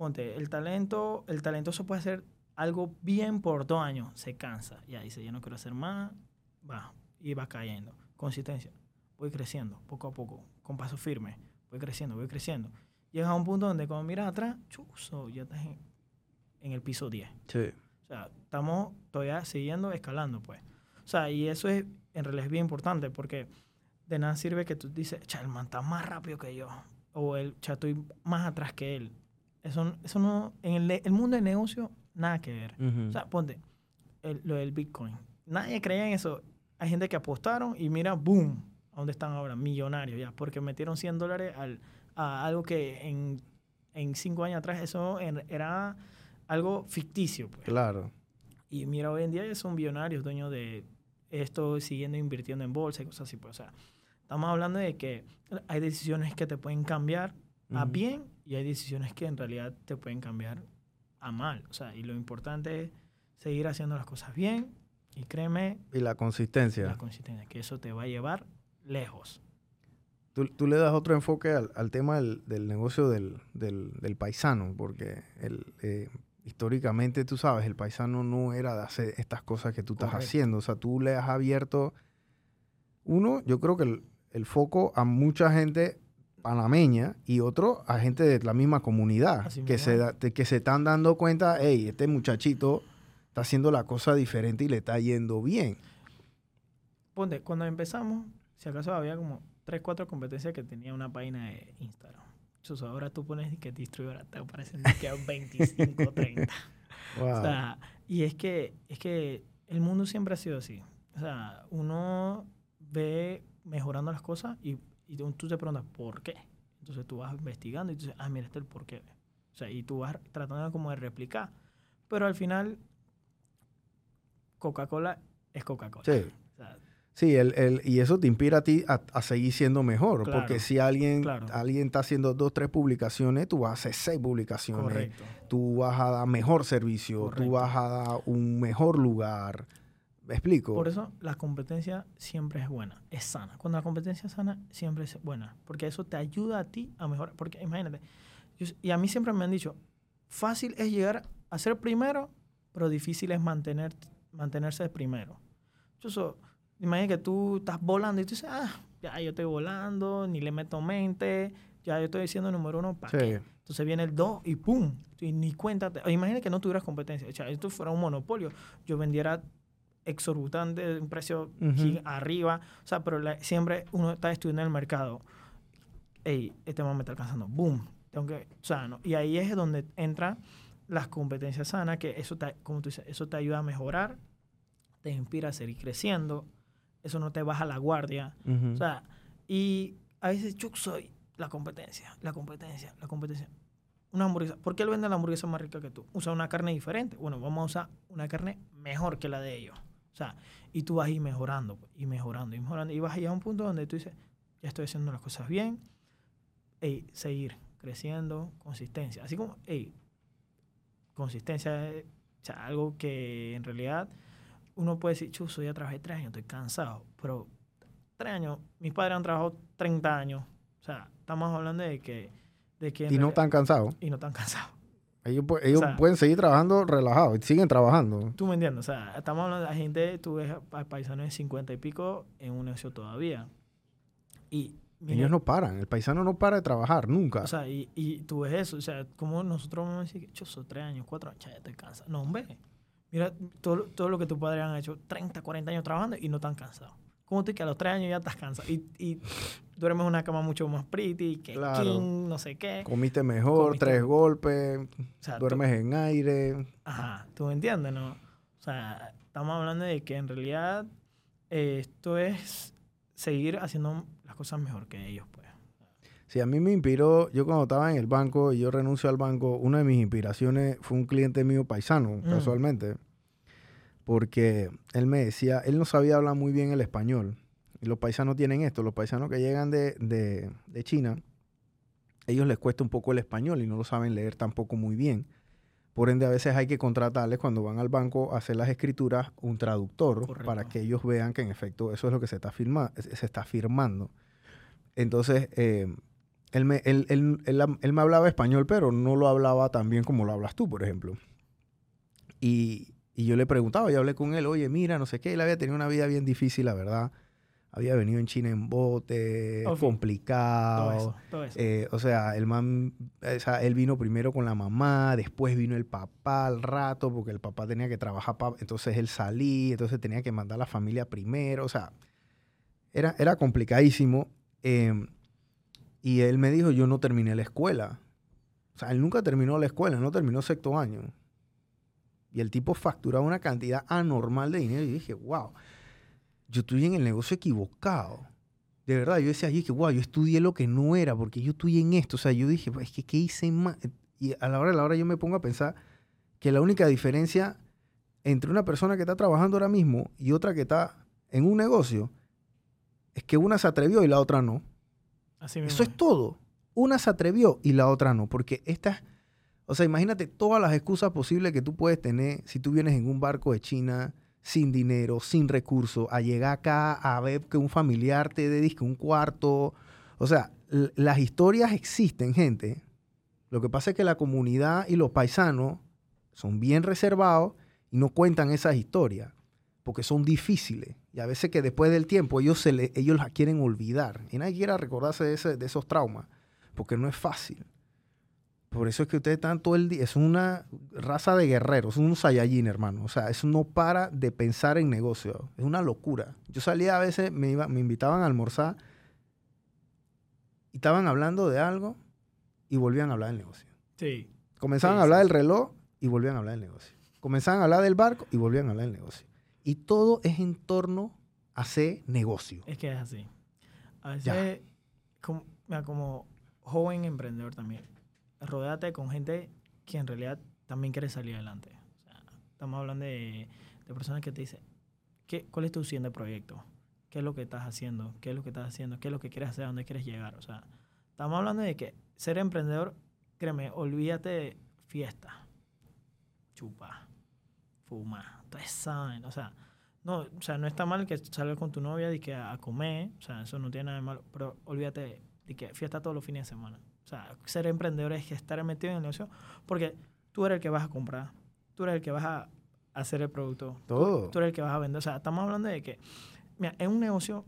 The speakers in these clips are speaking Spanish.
ponte, el talento, el talentoso puede hacer algo bien por dos años, se cansa, ya dice, ya no quiero hacer más, va, y va cayendo. Consistencia, voy creciendo, poco a poco, con paso firme, voy creciendo, voy creciendo. Llegas a un punto donde cuando miras atrás, chuzo, ya estás en, en el piso 10. Sí. O sea, estamos todavía siguiendo escalando, pues. O sea, y eso es, en realidad es bien importante porque de nada sirve que tú dices, cha, el man está más rápido que yo. O el, cha, estoy más atrás que él. Eso, eso no, en el, el mundo del negocio, nada que ver. Ujú. O sea, ponte, el- lo del Bitcoin. Nadie creía en eso. Hay gente que apostaron y mira, boom, a dónde están ahora, millonarios ya, porque metieron 100 dólares al, a algo que en, en cinco años atrás eso en- era algo ficticio. Pues. claro. Y mira, hoy en día ya son billonarios, dueños de esto, siguiendo invirtiendo en bolsa y cosas así. Pues. O sea, estamos hablando de que hay decisiones que te pueden cambiar a Ujú. bien y hay decisiones que en realidad te pueden cambiar a mal. O sea, y lo importante es seguir haciendo las cosas bien y créeme, Y la consistencia. la consistencia, que eso te va a llevar lejos. Tú, tú le das otro enfoque al, al tema del, del negocio del, del- del paisano, porque el, eh, históricamente, tú sabes, el paisano no era de hacer estas cosas que tú estás Correcto. haciendo. O sea, tú le has abierto, uno, yo creo que el, el foco a mucha gente panameña y otro a gente de la misma comunidad, Así que se, da- que se están dando cuenta, hey, este muchachito está haciendo la cosa diferente y le está yendo bien. Ponte, cuando empezamos, si acaso había como 3, 4 competencias que tenía una página de Instagram. Entonces, ahora tú pones que distribuidora, te aparecen que 25, 30. Wow. O sea, y es que, es que el mundo siempre ha sido así. O sea, uno ve mejorando las cosas y, y tú tú te preguntas, ¿por qué? Entonces tú vas investigando y tú dices, ah, mira, este es el por qué. O sea, y tú vas tratando como de replicar. Pero al final, Coca-Cola es Coca-Cola. Sí. O sea, Sí, el, el- y eso te inspira a ti a, a seguir siendo mejor. Claro, porque si alguien, claro. alguien está haciendo dos, tres publicaciones, tú vas a hacer seis publicaciones. correcto. Tú vas a dar mejor servicio, Correcto. tú vas a dar un mejor lugar. ¿Me explico? Por eso la competencia siempre es buena, es sana. Cuando la competencia es sana, siempre es buena, porque eso te ayuda a ti a mejorar. Porque imagínate, yo- y a mí siempre me han dicho, fácil es llegar a ser primero, pero difícil es mantener, mantenerse primero. Yo imagínate que tú estás volando y tú dices, ah, ya yo estoy volando, ni le meto mente, ya yo estoy siendo número uno, ¿para Sí. qué? Entonces viene el 2 y ¡pum! Y ni cuenta. te- Imagina que no tuvieras competencia. O sea, esto fuera un monopolio. Yo vendiera exorbitante, un precio Ujú. gi- arriba. O sea, pero la- siempre uno está estudiando el mercado. Ey, este man me está alcanzando. ¡Boom! Tengo que, o sea, ¿no? Y ahí es donde entran las competencias sanas, que eso, te, como tú dices, eso te ayuda a mejorar, te inspira a seguir creciendo, eso no te baja la guardia. Ujú. O sea, y a veces yo soy la competencia, la competencia, la competencia. Una hamburguesa. ¿Por qué él vende la hamburguesa más rica que tú? Usa una carne diferente. Bueno, vamos a usar una carne mejor que la de ellos. O sea, y tú vas a ir mejorando, pues, y mejorando, y mejorando. Y vas a llegar a un punto donde tú dices, ya estoy haciendo las cosas bien. Ey, seguir creciendo, consistencia. Así como, ey, consistencia es o sea, algo que en realidad uno puede decir, chuzo, ya trabajé tres años, estoy cansado. Pero tres años, mis padres han trabajado 30 años. O sea, estamos hablando de que... De que y no están cansados. y no están cansados. Ellos, sea- pueden seguir trabajando relajados siguen trabajando. ¿Tú me entiendes? O sea, estamos hablando de la gente, tú ves a paisanos de 50 y pico en un negocio todavía. Y, mira, Ellos no paran. El paisano no para de trabajar nunca. o sea, y, y tú ves eso. O sea, como nosotros vamos a decir que, chuzo, tres años, cuatro años, ya estoy cansado. No, hombre. Mira todo, todo lo que tus padres han hecho, 30, 40 años trabajando y no están cansados. ¿Cómo tú que a los tres años ya estás cansado? Y, y duermes en una cama mucho más pretty, que Claro. king, no sé qué. Comiste mejor, Comiste- tres golpes, O sea, tú- duermes en aire. Ajá, tú me entiendes, ¿no? O sea, estamos hablando de que en realidad eh, esto es seguir haciendo las cosas mejor que ellos, pues. Sí, a mí me inspiró, yo cuando estaba en el banco y yo renuncio al banco, una de mis inspiraciones fue un cliente mío paisano, Mm. casualmente, porque él me decía, él no sabía hablar muy bien el español. Y los paisanos tienen esto, los paisanos que llegan de, de, de China, ellos les cuesta un poco el español y no lo saben leer tampoco muy bien. Por ende, a veces hay que contratarles cuando van al banco a hacer las escrituras un traductor Correcto. para que ellos vean que en efecto eso es lo que se está, firma, se está firmando. Entonces, eh, él me, él, él- él- él me hablaba español, pero no lo hablaba tan bien como lo hablas tú, por ejemplo. Y, y yo le preguntaba, yo hablé con él, oye, mira, no sé qué, él había tenido una vida bien difícil, la verdad. Había venido en China en bote, complicado. Todo eso, todo eso. Eh, o sea, el man, o sea, él vino primero con la mamá, después vino el papá al rato, porque el papá tenía que trabajar, pa- entonces él salía, entonces tenía que mandar a la familia primero, o sea, era, era complicadísimo. eh, y él me dijo, yo no terminé la escuela. O sea, él nunca terminó la escuela, no terminó sexto año. Y el tipo facturaba una cantidad anormal de dinero y dije, wow, yo estoy en el negocio equivocado. De verdad, yo decía, yo que wow, yo estudié lo que no era, porque yo estoy en esto. O sea, yo dije, pues, es que, ¿qué hice más? Y a la hora de la hora yo me pongo a pensar que la única diferencia entre una persona que está trabajando ahora mismo y otra que está en un negocio es que una se atrevió y la otra no. Así mismo. Eso es todo. Una se atrevió y la otra no, porque estas, o sea, imagínate todas las excusas posibles que tú puedes tener si tú vienes en un barco de China sin dinero, sin recursos, a llegar acá a ver que un familiar te dedique un cuarto. O sea, las historias existen, gente. Lo que pasa es que la comunidad y los paisanos son bien reservados y no cuentan esas historias porque son difíciles. Y a veces que después del tiempo ellos, se ellos las quieren olvidar. Y nadie quiere recordarse de, ese- de esos traumas, porque no es fácil. Por eso es que ustedes están todo el día. Es una raza de guerreros, un Saiyajin, hermano. O sea, eso no para de pensar en negocio. Es una locura. Yo salía a veces, me, iba, me invitaban a almorzar y estaban hablando de algo y volvían a hablar del negocio. Sí. Comenzaban Sí, a hablar sí, del reloj y volvían a hablar del negocio. Comenzaban a hablar del barco y volvían a hablar del negocio. Y todo es en torno a hacer negocio. Es que es así. A veces, como, mira, como joven emprendedor también, rodéate con gente que en realidad también quiere salir adelante. O sea, estamos hablando de, de personas que te dicen, ¿qué, ¿cuál es tu siguiente proyecto? ¿Qué es lo que estás haciendo? ¿Qué es lo que estás haciendo? ¿Qué es lo que quieres hacer? ¿A dónde quieres llegar? O sea, estamos hablando de que ser emprendedor, créeme, olvídate de fiesta, chupa, fuma, ustedes saben, o sea, no, o sea, no está mal que salgas con tu novia y que a, a comer, o sea, eso no tiene nada de malo, pero olvídate de que fiesta todos los fines de semana. O sea, ser emprendedor es que estar metido en el negocio porque tú eres el que vas a comprar, tú eres el que vas a hacer el producto, Todo. tú eres el que vas a vender. O sea, estamos hablando de que, mira, en un negocio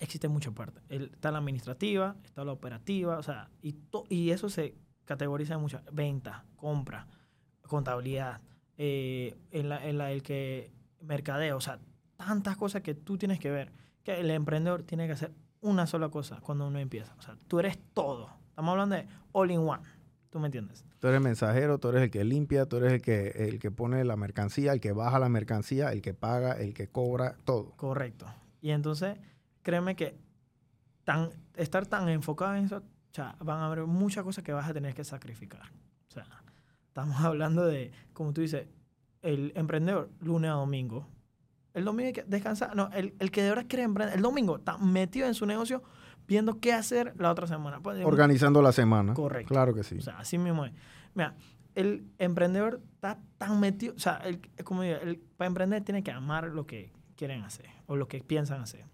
existen muchas partes. Está la administrativa, está la operativa, o sea, y, to- y eso se categoriza en muchas. Venta, compra, contabilidad, eh, en la, en la- el que mercadeo, o sea, tantas cosas que tú tienes que ver. Que el emprendedor tiene que hacer una sola cosa cuando uno empieza. O sea, tú eres todo. Estamos hablando de all in one. ¿Tú me entiendes? Tú eres mensajero, tú eres el que limpia, tú eres el que, el que pone la mercancía, el que baja la mercancía, el que paga, el que cobra, todo. Correcto. Y entonces, créeme que tan, estar tan enfocado en eso, o sea, van a haber muchas cosas que vas a tener que sacrificar. O sea, estamos hablando de, como tú dices, el emprendedor, lunes a domingo. El domingo hay que descansar. No, el, el que de verdad quiere emprender, el domingo está metido en su negocio viendo qué hacer la otra semana. Pues, Organizando la semana. Correcto. Claro que sí. o sea, así mismo es. Mira, el emprendedor está tan metido, o sea, el, como digo, el, para emprender tiene que amar lo que quieren hacer o lo que piensan hacer.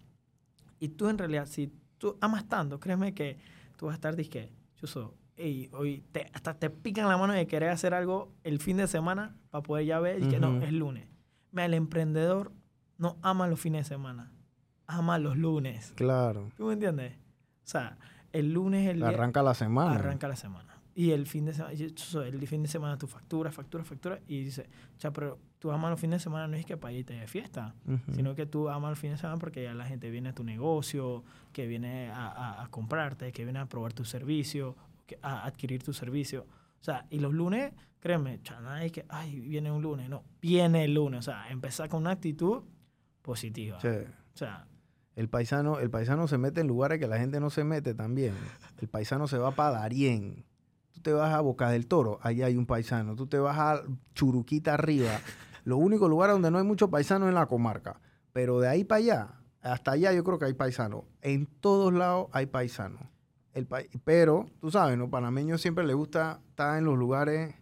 Y tú en realidad, si tú amas tanto, créeme que tú vas a estar disque, yo soy, ey, hoy te, hasta te pican la mano de querer hacer algo el fin de semana para poder ya ver y que no, es lunes. Mira, el emprendedor no ama los fines de semana, ama los lunes. Claro. ¿Tú me entiendes? O sea, el lunes es el día- Arranca la semana. arranca la semana. Y el fin de semana, el fin de semana tu factura, factura, factura. Y dice, o sea, pero tú amas los fines de semana no es que para irte de fiesta, sino que tú amas los fines de semana porque ya la gente viene a tu negocio, que viene a, a- a comprarte, que viene a probar tu servicio, a adquirir tu servicio. O sea, y los lunes, créeme, nada es que, ay, viene un lunes. No, viene el lunes. O sea, empezar con una actitud positiva. Sí. O sea, El paisano, el paisano se mete en lugares que la gente no se mete también. El paisano se va para Darién. Tú te vas a Boca del Toro, allá hay un paisano. Tú te vas a Churuquita arriba. Lo único lugar donde no hay muchos paisanos es en la comarca. Pero de ahí para allá, hasta allá yo creo que hay paisanos. En todos lados hay paisanos. El pa- pero, tú sabes, ¿no? Panameños siempre les gusta estar en los lugares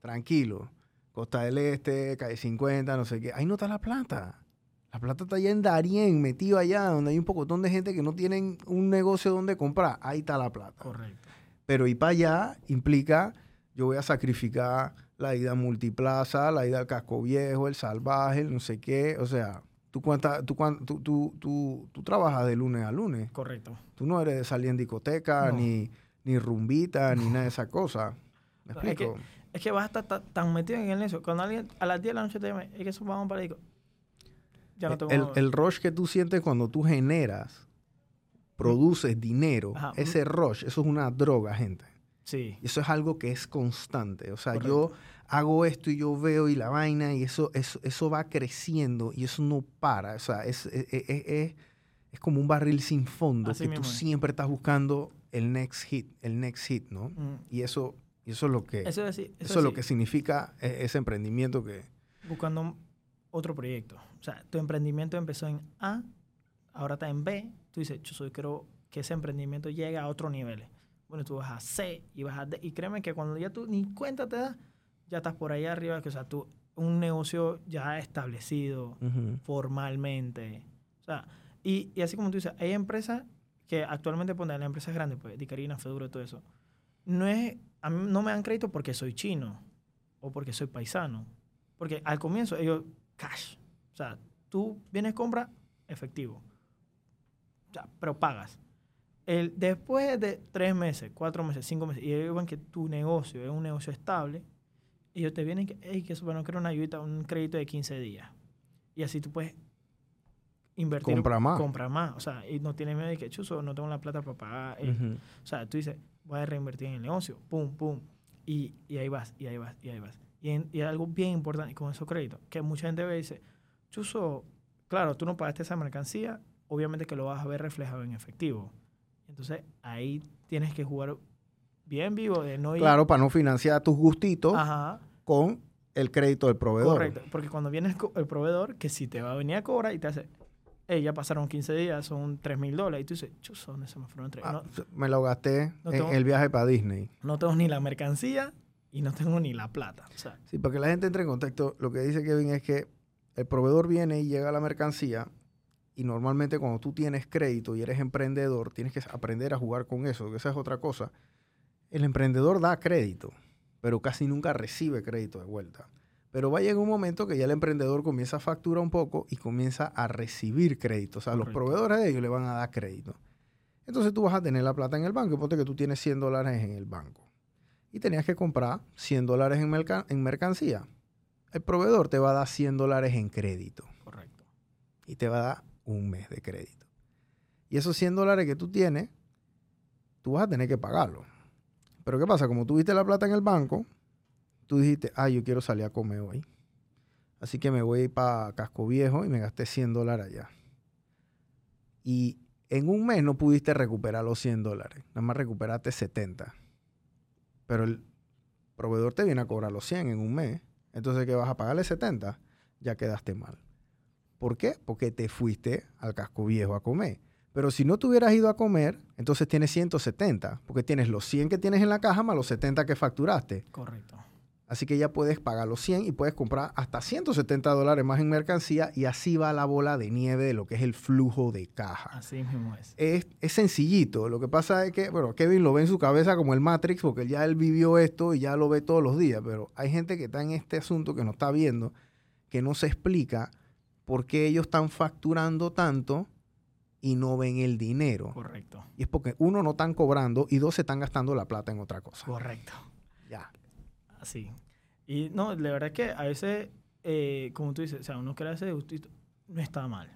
tranquilos. Costa del Este, Calle 50, no sé qué. Ahí no está la plata. La plata está allá en Darien, metido allá, donde hay un pocotón de gente que no tienen un negocio donde comprar. Ahí está la plata. Correcto. Pero ir para allá implica, yo voy a sacrificar la ida a multiplaza, la ida al casco viejo, el salvaje, el no sé qué. O sea, tú, cuánta, tú, tú, tú, tú, tú trabajas de lunes a lunes. Correcto. Tú no eres de salir en discoteca, No. ni, ni rumbita, ni nada de esas cosas. ¿Me No, es que- explico? Es que vas a estar ta- tan metido en eso. Cuando alguien a las 10 de la noche te llama, es que eso vamos para ahí. Ya no tengo. el, el rush que tú sientes cuando tú generas, produces dinero, Ajá. ese rush, eso es una droga, gente. Sí. Eso es algo que es constante. O sea, Correcto. yo hago esto y yo veo y la vaina y eso, eso, eso va creciendo y eso no para. O sea, es, es, es- es- como un barril sin fondo Así que tú mismo siempre estás buscando el next hit, el next hit, ¿no? Mm. Y eso, y eso es lo que, eso, Eso. Eso, es lo que significa e- ese emprendimiento que... buscando otro proyecto. O sea, tu emprendimiento empezó en A, ahora está en B. Tú dices, yo soy, quiero que ese emprendimiento llegue a otro nivel. Bueno, tú vas a C y vas a D. Y créeme que cuando ya tú ni cuenta te das, ya estás por ahí arriba. Que, o sea, tú, un negocio ya establecido formalmente. O sea, y, y así como tú dices, hay empresas que actualmente ponen las empresas grandes, pues, Dicarina, Feduro, todo eso. No es, a mí no me dan crédito porque soy chino o porque soy paisano. Porque al comienzo ellos, cash. O sea, tú vienes, compra, efectivo. O sea, pero pagas. El, después de tres meses, cuatro meses, cinco meses, y ellos ven que tu negocio es un negocio estable, ellos te vienen que, hey, que eso, bueno, quiero una ayuda, un crédito de 15 días. Y así tú puedes invertir. Compra más. Compra más. O sea, y no tienes miedo de que, chuzo, no tengo la plata para pagar. Ujú. o sea, tú dices, voy a reinvertir en el negocio, pum, pum, y, y ahí vas, y ahí vas, y ahí vas. Y, en- y algo bien importante con esos créditos, que mucha gente ve y dice, Chuso, claro, tú no pagaste esa mercancía, obviamente que lo vas a ver reflejado en efectivo. Entonces, ahí tienes que jugar bien vivo de no ir... Claro, para no financiar tus gustitos Ajá, con el crédito del proveedor. correcto. Porque cuando viene el, proveedor, que si te va a venir a cobrar y te hace, hey, ya pasaron 15 días, son 3 mil dólares, y tú dices, Chuso, ¿dónde se me fueron 3? Ah, me lo gasté No en el viaje para Disney. no tengo ni la mercancía y no tengo ni la plata. O sea, Sí, para que la gente entre en contexto, lo que dice Kevin es que el proveedor viene y llega la mercancía y normalmente cuando tú tienes crédito y eres emprendedor, tienes que aprender a jugar con eso, que esa es otra cosa. El emprendedor da crédito, pero casi nunca recibe crédito de vuelta. Pero va a llegar un momento que ya el emprendedor comienza a facturar un poco y comienza a recibir crédito. O sea, los proveedores de ellos le van a dar crédito. Entonces tú vas a tener la plata en el banco. y Ponte que tú tienes 100 dólares en el banco. Y tenías que comprar 100 dólares en mercancía. El proveedor te va a dar 100 dólares en crédito. correcto. Y te va a dar un mes de crédito. Y esos 100 dólares que tú tienes, tú vas a tener que pagarlo. Pero ¿qué pasa? Como tú viste la plata en el banco, tú dijiste, ah, yo quiero salir a comer hoy. Así que me voy para Casco Viejo y me gasté 100 dólares allá. Y en un mes no pudiste recuperar los 100 dólares. Nada más recuperaste 70. Pero el proveedor te viene a cobrar los 100 en un mes. Entonces, ¿qué vas a pagarle 70? Ya quedaste mal. ¿Por qué? Porque te fuiste al casco viejo a comer. Pero si no te hubieras ido a comer, entonces tienes 170, porque tienes los 100 que tienes en la caja más los 70 que facturaste. Correcto. Así que ya puedes pagar los 100 y puedes comprar hasta 170 dólares más en mercancía y así va la bola de nieve de lo que es el flujo de caja. Así mismo es. Es, es sencillito. Lo que pasa es que, bueno, Kevin lo ve en su cabeza como el Matrix porque ya él vivió esto y ya lo ve todos los días, pero hay gente que está en este asunto que no está viendo, que no se explica por qué ellos están facturando tanto y no ven el dinero. Correcto. Y es porque uno no están cobrando y dos se están gastando la plata en otra cosa. Correcto. Ya. Así. Y no, la verdad es que a veces, eh, como tú dices, o sea, uno quiere hacer justito, no está mal.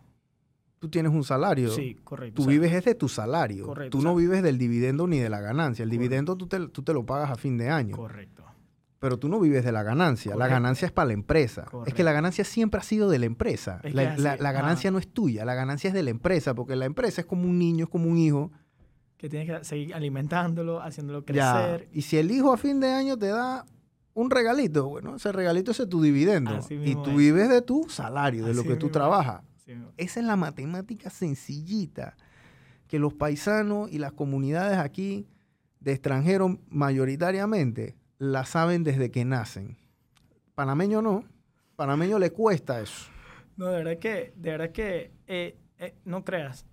Tú tienes un salario. Sí, correcto. Tú o sea, vives es de tu salario. Correcto, Tú o no vives del dividendo ni de la ganancia. El Correcto. dividendo tú te, tú te lo pagas a fin de año. Correcto. Pero tú no vives de la ganancia. La Correcto. ganancia es para la empresa. Es que Correcto. la ganancia siempre ha sido de la empresa. Es La, que ganancia no es tuya. La ganancia es de la empresa. Porque la empresa es como un niño, es como un hijo. Que tienes que seguir alimentándolo, haciéndolo Ya. crecer. Y si el hijo a fin de año te da un regalito, bueno, ese regalito ese es tu dividendo. Así Y tú es. vives de tu salario, de lo que tú trabajas. Esa es la matemática sencillita que los paisanos y las comunidades aquí de extranjeros mayoritariamente la saben desde que nacen. Panameño no. Panameño le cuesta eso. No, de verdad que, de verdad que eh, eh, no creas.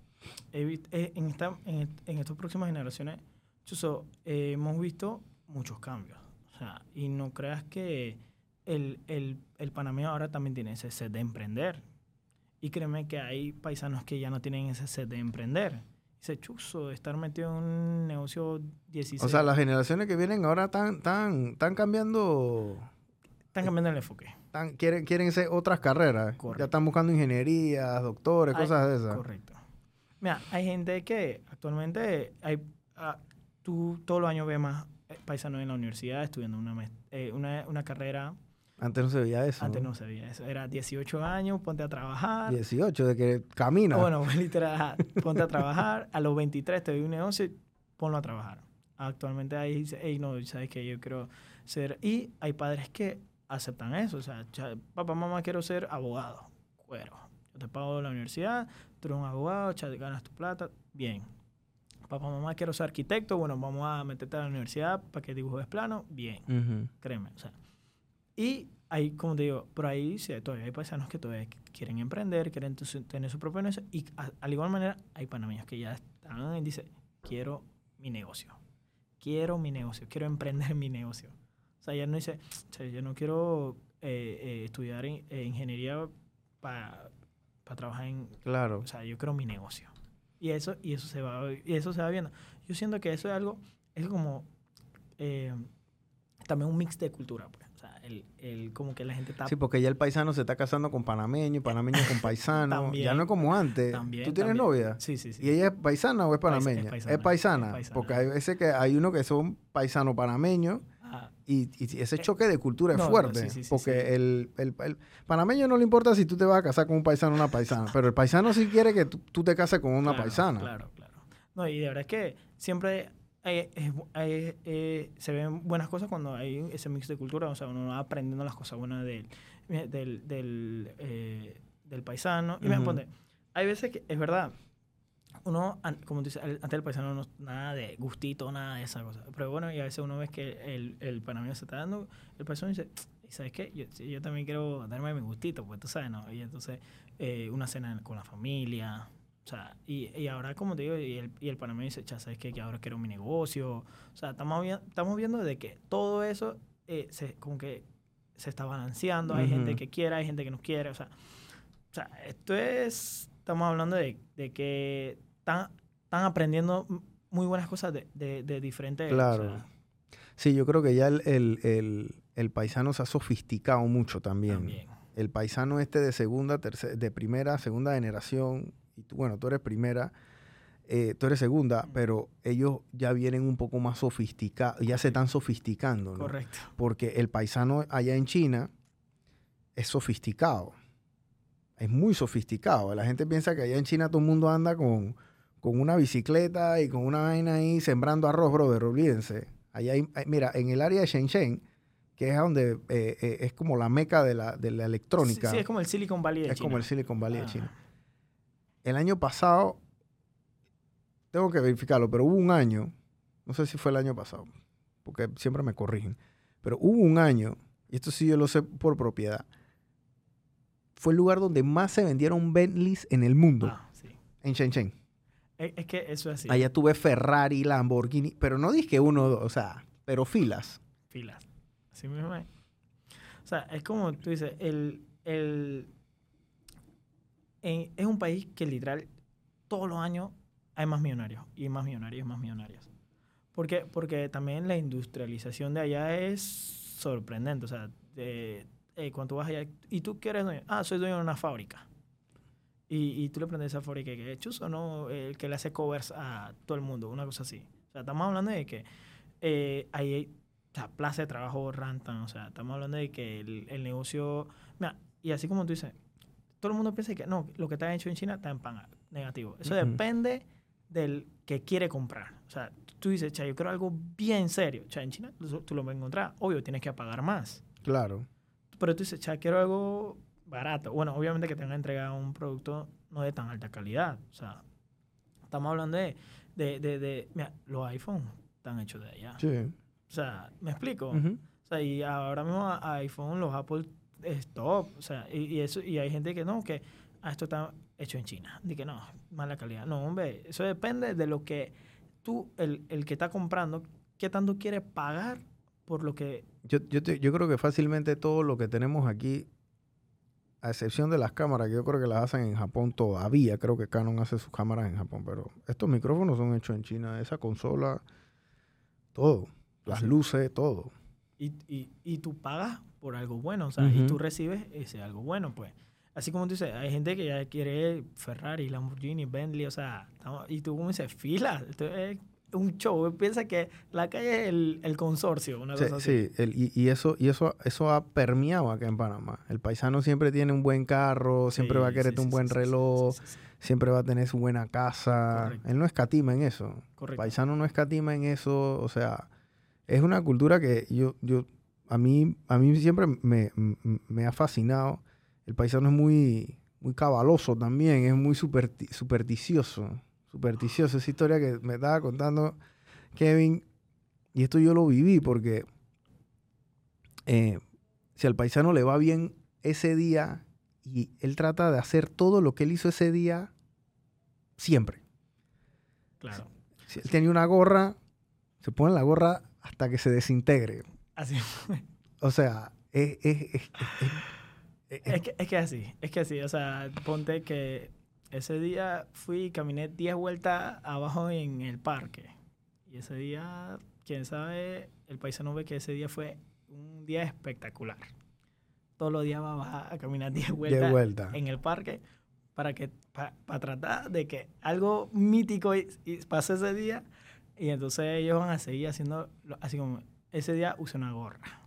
Eh, en, esta, en, en estas próximas generaciones, Chuso, eh, hemos visto muchos cambios. Sea, y no creas que el, el, el panameño ahora también tiene ese sed de emprender. Y créeme que hay paisanos que ya no tienen ese sed de emprender. Ese chuzo de estar metido en un negocio 16. O sea, las generaciones que vienen ahora están, están, están cambiando, Están cambiando el enfoque. están- quieren, quieren hacer otras carreras. Correcto. Ya están buscando ingenierías, doctores, Hay- cosas de esas. Correcto. Mira, hay gente que actualmente hay, ah, tú todos los años ves más paisanos en la universidad estudiando una, eh, una, una carrera. Antes no se veía eso. Antes no se veía eso. Era 18 años, ponte a trabajar. 18, de que camina. Bueno, literal, ajá, ponte a trabajar. A los 23 te doy un negocio ponlo a trabajar. Actualmente ahí dice, hey, no, sabes que yo quiero ser. Y hay padres que aceptan eso. O sea, papá, mamá, quiero ser abogado. Cuero. Yo te pago la universidad, tú eres un abogado, ganas tu plata. Bien. Papá, mamá, quiero ser arquitecto. Bueno, vamos a meterte a la universidad para que dibujes plano. Bien créeme. O sea, y hay, como te digo, por ahí sí, todavía hay paisanos que todavía quieren emprender, quieren tener su propio negocio. Y a, al igual manera, hay panameños que ya están y dicen, quiero mi negocio. Quiero mi negocio, quiero emprender mi negocio. O sea, ya no dice, o sea, yo no quiero eh, eh, estudiar in- eh, ingeniería para trabajar en... Claro. O sea, yo quiero mi negocio. Y eso, y eso se va, y eso se va viendo. Yo siento que eso es algo, es como eh, también un mix de cultura, pues. O sea, el, el como que la gente está Sí, porque ya el paisano se está casando con panameño, panameño con paisano. También. ya no es como antes. También, ¿Tú tienes también. novia? Sí, sí, sí. ¿Y ella es paisana o es Pais- es panameña? Es paisana, paisana. es paisana. Porque hay veces que hay uno que son paisano panameño Ah, y, y ese Eh, choque de cultura es no, no, fuerte. sí, sí, sí, porque sí. El, el- el panameño no le importa si tú te vas a casar con un paisano o una paisana, pero el paisano sí quiere que tú, tú te cases con una claro, paisana. Claro, claro. No, y de verdad es que siempre hay- es- hay- eh, se ven buenas cosas cuando hay ese mix de cultura. O sea, uno va aprendiendo las cosas buenas del, del, del, eh, del paisano. Y me Ujú. ponte, hay veces que es verdad. Uno, como tú dices, antes del paisano no nada de gustito, nada de esa cosa. Pero bueno, y a veces uno ve que el, el panameño se está dando, el paisano dice, "¿Y ¿sabes qué? Yo, yo también quiero darme mi gustito, pues tú sabes, ¿no? Y entonces, eh, una cena con la familia, o sea, y, y ahora, como te digo, y el, y el panameño dice, ya sabes qué? que ahora quiero mi negocio. O sea, estamos, estamos viendo de que todo eso eh, se, como que se está balanceando. Hay Ujú. gente que quiere, hay gente que no quiere. O sea, o sea esto es, estamos hablando de, de que están, están aprendiendo muy buenas cosas de, de, de diferentes... o Claro. sea, Sí, yo creo que ya el, el- el- el paisano se ha sofisticado mucho también. también. El paisano este de segunda, tercera, de primera, segunda generación, y tú, bueno, tú eres primera, eh, tú eres segunda, pero ellos ya vienen un poco más sofisticados, ya se están sofisticando, ¿no? Correcto. Porque el paisano allá en China es sofisticado, es muy sofisticado. La gente piensa que allá en China todo el mundo anda con, con una bicicleta y con una vaina ahí sembrando arroz, brother, olvídense. Allá hay- mira, en el área de Shenzhen, que es donde eh, eh, es como la meca de la, de la electrónica, Sí, sí, es como el Silicon Valley de es como China. el Silicon Valley de Ah. China. El año pasado, tengo que verificarlo, pero hubo un año, no sé si fue el año pasado, porque siempre me corrigen, pero hubo un año, y esto sí yo lo sé por propiedad, fue el lugar donde más se vendieron Bentleys en el mundo, Ah, sí. en Shenzhen. Es, es que eso es así. Allá tuve Ferrari, Lamborghini, pero no dije uno o dos, o sea, pero filas. filas. Así mismo es. O sea, es como tú dices, el, el, en- es un país que literal todos los años hay más millonarios y más millonarios y más millonarios. ¿Por qué? Porque también la industrialización de allá es sorprendente. O sea, de, eh, cuando tú vas allá y tú quieres dueño, ah, soy dueño de una fábrica. Y, y tú le prendes a fábrica que es chuzo, ¿no? El que le hace covers a todo el mundo, una cosa así. O sea, estamos hablando de que eh, ahí hay o sea, plaza de trabajo rantan. O sea, estamos hablando de que el, el negocio. Mira, y así como tú dices, todo el mundo piensa que no, lo que está hecho en China está en pan negativo. Eso Ujú. depende del que quiere comprar. O sea, tú dices, cha, yo quiero algo bien serio. Sea, en China tú, tú lo vas a encontrar. Obvio, tienes que pagar más. Claro. Pero tú dices, cha, quiero algo barato. Bueno, obviamente que te van a entregar un producto no de tan alta calidad. O sea, estamos hablando de, de, de, de- mira, los iPhones están hechos de allá. Sí. O sea, ¿me explico? O sea, y ahora mismo a iPhone, los Apple es top. O sea, y, y eso, y hay gente que no, que ah, esto está hecho en China. Dice que no, mala calidad. No, hombre, eso depende de lo que tú, el, el que está comprando, qué tanto quiere pagar por lo que... Yo, yo, te- yo creo que fácilmente todo lo que tenemos aquí, a excepción de las cámaras, que yo creo que las hacen en Japón todavía, creo que Canon hace sus cámaras en Japón, pero estos micrófonos son hechos en China, esa consola, todo, las luces, todo. Y, y, y tú pagas por algo bueno, o sea, y tú recibes ese algo bueno, pues. Así como tú dices, hay gente que ya quiere Ferrari, Lamborghini, Bentley, o sea, y tú como dices, fila, esto es un show, piensa que la calle es el, el consorcio, una Sí, cosa así. sí, el- y, y eso, y eso, eso ha permeado acá en Panamá. El paisano siempre tiene un buen carro, siempre va a querer sí, un buen reloj, siempre va a tener su buena casa. Correcto. Él no escatima en eso. El paisano no escatima en eso. O sea, es una cultura que yo, yo, a mí, a mí siempre me, me ha fascinado. El paisano es muy, muy cabaloso también, es muy superti- supersticioso. Supersticioso. Esa historia que me estaba contando Kevin, y esto yo lo viví porque eh, si al paisano le va bien ese día y él trata de hacer todo lo que él hizo ese día siempre. Claro. Si él tenía una gorra, se pone la gorra hasta que se desintegre. Así. O sea, es, es, es- es- es- es- es, que, es que así, es que así, o sea, ponte que ese día fui y caminé 10 vueltas abajo en el parque. Y ese día, quién sabe, el paisano ve que ese día fue un día espectacular. Todos los días va a bajar a caminar 10 vueltas en el parque para que para tratar de que algo mítico y, y pase ese día y entonces ellos van a seguir haciendo así como ese día usa una gorra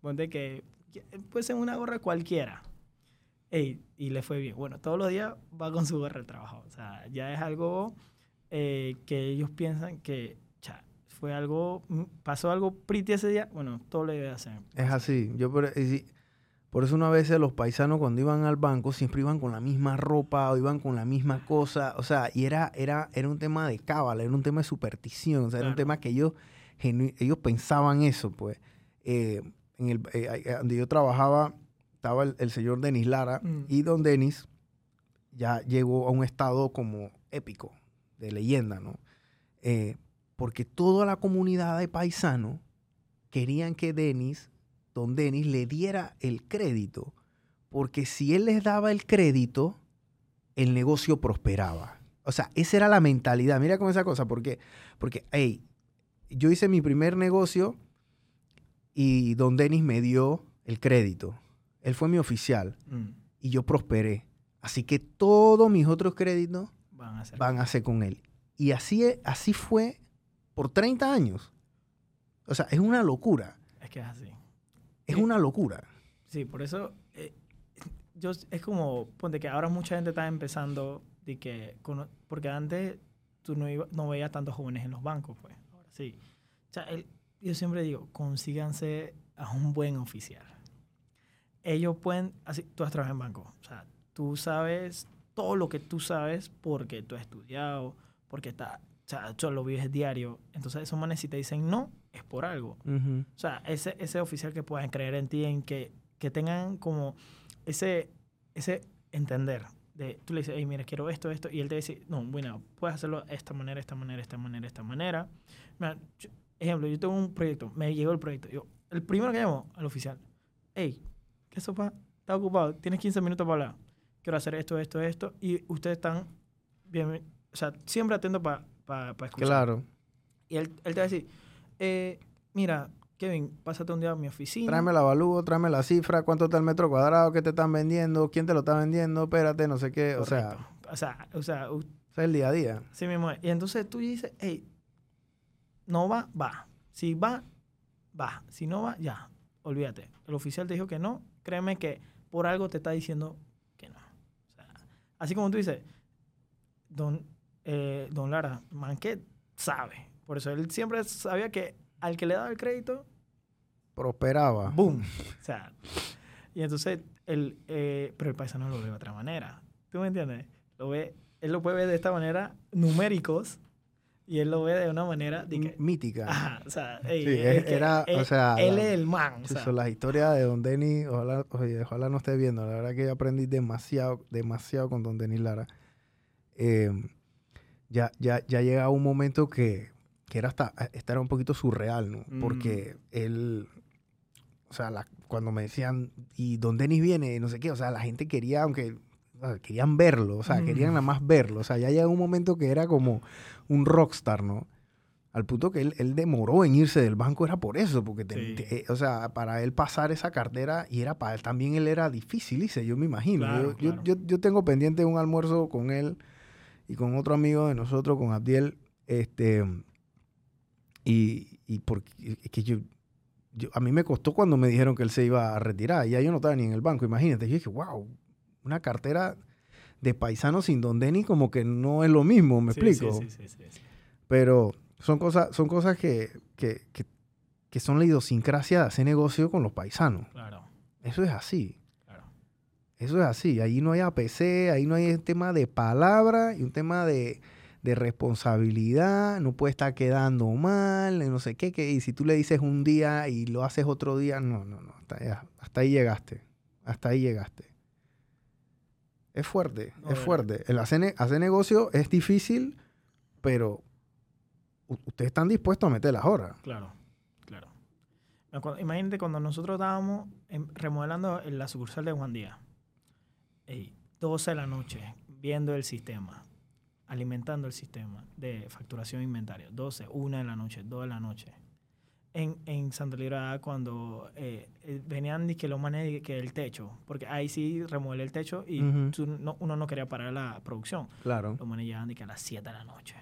ponte que que puede ser una gorra cualquiera Y le fue bien bueno todos los días va con su gorra al trabajo o sea ya es algo eh, que ellos piensan que cha, fue algo mm, pasó algo pretty ese día bueno todo lo debe hacer Es así. Yo por, si- por eso una vez los paisanos cuando iban al banco siempre iban con la misma ropa o iban con la misma cosa. O sea, y era, era, era un tema de cábala, era un tema de superstición. O sea, era un tema que ellos, ellos pensaban eso, pues. Eh, en el, eh, eh, donde yo trabajaba estaba el, el señor Denis Lara Mm. y don Denis ya llegó a un estado como épico, de leyenda, ¿no? Eh, porque toda la comunidad de paisanos querían que Denis, don Denis, le diera el crédito, porque si él les daba el crédito, el negocio prosperaba. O sea, esa era la mentalidad. Mira cómo esa cosa, porque, porque, hey, yo hice mi primer negocio y don Denis me dio el crédito. Él fue mi oficial Mm, y yo prosperé. Así que todos mis otros créditos van a hacer van a ser con él. Y así, así fue por 30 años. O sea, es una locura. es que es así Es Sí. una locura. Sí, por eso eh, yo es como ponte que ahora mucha gente está empezando de que porque antes tú no iba- no veías tantos jóvenes en los bancos, pues. Ahora sí. O sea, el- yo siempre digo, consíganse a un buen oficial. Ellos pueden, así, tú has trabajado en banco, o sea, tú sabes todo lo que tú sabes porque tú has estudiado, porque está, o sea, tú lo vives diario. Entonces, esos manes si te dicen no, es por algo. O sea, ese, ese oficial que puedan creer en ti, en que, que tengan como ese, ese entender. De, tú le dices, hey, mira, quiero esto, esto, y él te dice, no, bueno, puedes hacerlo de esta manera, esta manera, esta manera, esta manera. Mira, yo- ejemplo, yo tengo un proyecto, me llegó el proyecto. Yo, el primero que llamo al oficial, hey, ¿qué sopa? ¿Estás ocupado? ¿Tienes 15 minutos para hablar? Quiero hacer esto, esto, esto, y ustedes están bien, o sea, siempre atento para escuchar. Claro. Y él, él te va a decir, eh, mira, Kevin, pásate un día a mi oficina. Tráeme la avalúo, tráeme la cifra, cuánto está el metro cuadrado, qué te están vendiendo, quién te lo está vendiendo, espérate, no sé qué. O sea, o sea, o sea, ese es el día a día. sí mismo. Y entonces tú dices, hey, no va, va. Si va, va. Si no va, ya. Olvídate. El oficial te dijo que no. Créeme que por algo te está diciendo que no. O sea, así como tú dices, don, eh, don Lara, Manquet sabe. Por eso él siempre sabía que al que le daba el crédito, Prosperaba. ¡boom! O sea, y entonces, el, eh, pero el paisano lo ve de otra manera. ¿Tú me entiendes? Lo ve, él lo puede ver de esta manera, numéricos, Y él lo ve de una manera de que, mítica. Ajá, o sea, ey, Sí, es es- que era, o él, sea, él es el man. o sea, las historias de Don Denis, ojalá, oye, ojalá no esté viendo. La verdad que yo aprendí demasiado, demasiado con Don Denis Lara. Eh, ya, ya, ya llega un momento que, que era hasta, esta era un poquito surreal, ¿no? Mm. Porque él, o sea, la- cuando me decían, y Don Denis viene, no sé qué, o sea, la gente quería, aunque, querían verlo, o sea, querían Mm. nada más verlo. O sea, ya llega un momento que era como un rockstar, ¿no? Al punto que él, él demoró en irse del banco era por eso, porque, te- Sí. te- o sea, para él pasar esa cartera, y era para él también, él era difícil, dice, yo me imagino. Claro, yo, yo- claro. yo, yo tengo pendiente un almuerzo con él y con otro amigo de nosotros, con Abdiel, este, y, y porque es que yo, yo- a mí me costó cuando me dijeron que él se iba a retirar, y ya yo no estaba ni en el banco, imagínate, yo dije, wow, una cartera de paisano sin Don Denis como que no es lo mismo, me sí, explico. Sí, sí, sí. Pero son cosas, son cosas que, que, que, que son la idiosincrasia de hacer negocio con los paisanos. Claro, Eso es así. claro. Eso es así. Ahí no hay APC, ahí no hay un tema de palabra y un tema de, de responsabilidad. No puede estar quedando mal, no sé qué, que, Y si tú le dices un día y lo haces otro día, no, no, no. Hasta ahí llegaste. Hasta ahí llegaste. Es fuerte, No, es fuerte. El hacer, hacer negocio es difícil, pero ustedes están dispuestos a meter las horas. Claro, claro. Imagínate cuando nosotros estábamos remodelando en la sucursal de Juan Díaz. Ey, 12 de la noche, viendo el sistema, alimentando el sistema de facturación e inventario. 12, 1 de la noche, 2 de la noche. En, en Santa Librada cuando eh, eh, venían que los manes que el techo, porque ahí sí remodelé el techo y tú no- uno no quería parar la producción. Claro. Los manes llegaban que a las 7 de la noche.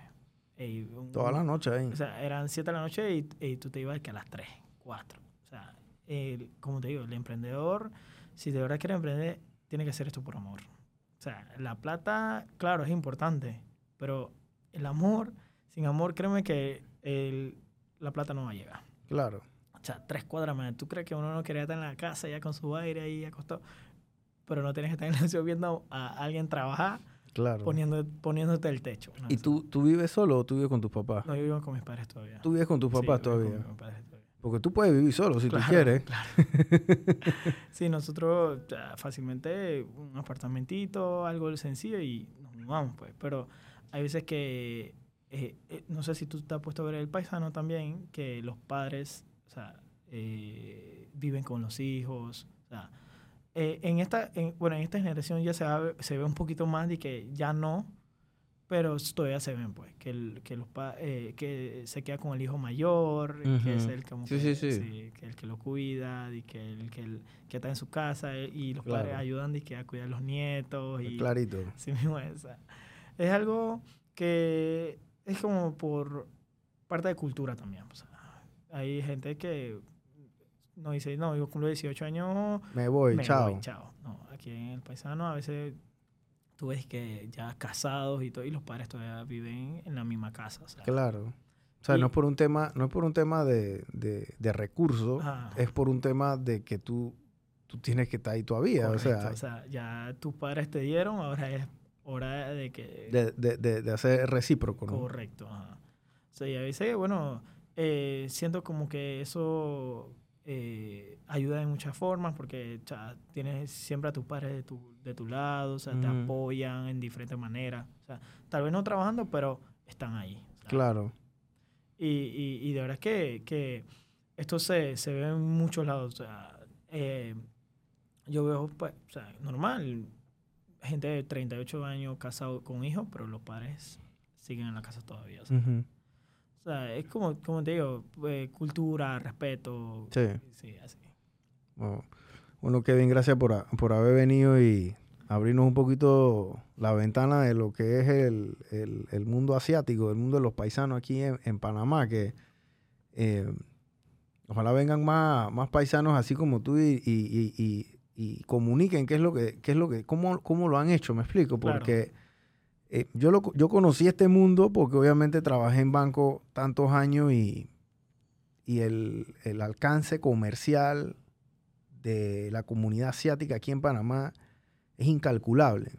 Un- Toda la noche ahí. o sea, eran 7 de la noche y, y tú te ibas que a las 3, 4. O sea, el- como te digo, el emprendedor, si de verdad quiere emprender, tiene que hacer esto por amor. O sea, la plata, claro, es importante, pero el amor, sin amor, créeme que el- la plata no va a llegar. Claro. O sea, tres cuadras más. ¿Tú crees que uno no quería estar en la casa ya con su aire ahí acostado? Pero no tienes que estar en negocio viendo a alguien trabajar Claro. poniendo, poniéndote el techo. No, ¿Y tú, tú vives solo o tú vives con tus papás? No, yo vivo con mis padres todavía. Tú vives con tus Sí, papás yo vivo con todavía. mis padres todavía. Porque tú puedes vivir solo si Claro, tú quieres. claro. sí, nosotros fácilmente un apartamentito, algo sencillo y nos mudamos, pues. Pero hay veces que, eh, eh, no sé si tú te has puesto a ver el paisano también, que los padres, o sea, eh, viven con los hijos, o sea, eh, en esta, en- bueno, en esta generación ya se, va- se ve un poquito más de que ya no, pero todavía se ven, pues, que, el, que, los pa- eh, que se queda con el hijo mayor, que es el como Sí, que, sí, sí. que el que lo cuida, y que el que, el, que está en su casa, eh, y los Claro. padres ayudan y que a cuidar a los nietos. Y, Clarito. Sí mismo es. Es algo que es como por parte de cultura también. o sea, hay gente que no dice, no, yo cumplo 18 años, Me voy, me chao. voy, chao. No, aquí en el paisano a veces tú ves que ya casados y todo, y los padres todavía viven en la misma casa. O sea, Claro. O sea, Y- no es por un tema, no es por un tema de, de, de recursos, es por un tema de que tú, tú tienes que estar ahí todavía. O sea, o sea, ya tus padres te dieron, ahora es hora de que... de, de, de, de hacer recíproco, ¿no? Correcto. ajá. O sea, y a veces, bueno, eh, siento como que eso eh, ayuda de muchas formas porque o sea, tienes siempre a tus padres de tu, de tu lado, o sea, te apoyan en diferentes maneras. O sea, tal vez no trabajando, pero están ahí. Claro. Y, y, y de verdad que, que esto se, se ve en muchos lados. O sea, eh, yo veo, pues, o sea, normal, gente de 38 años casado con hijos, pero los padres siguen en la casa todavía. O sea, Ujú. o sea, es como, como te digo, eh, cultura, respeto. Sí. Sí, así. Bueno, bueno, Kevin, gracias por, por haber venido y abrirnos un poquito la ventana de lo que es el, el- el mundo asiático, el mundo de los paisanos aquí en, en Panamá, que eh, ojalá vengan más, más paisanos así como tú y, y- y- y- y comuniquen qué es lo que, qué es lo que, cómo, cómo lo han hecho, me explico, Claro. porque eh, yo, lo, yo conocí este mundo porque obviamente trabajé en banco tantos años y, y el, el alcance comercial de la comunidad asiática aquí en Panamá es incalculable.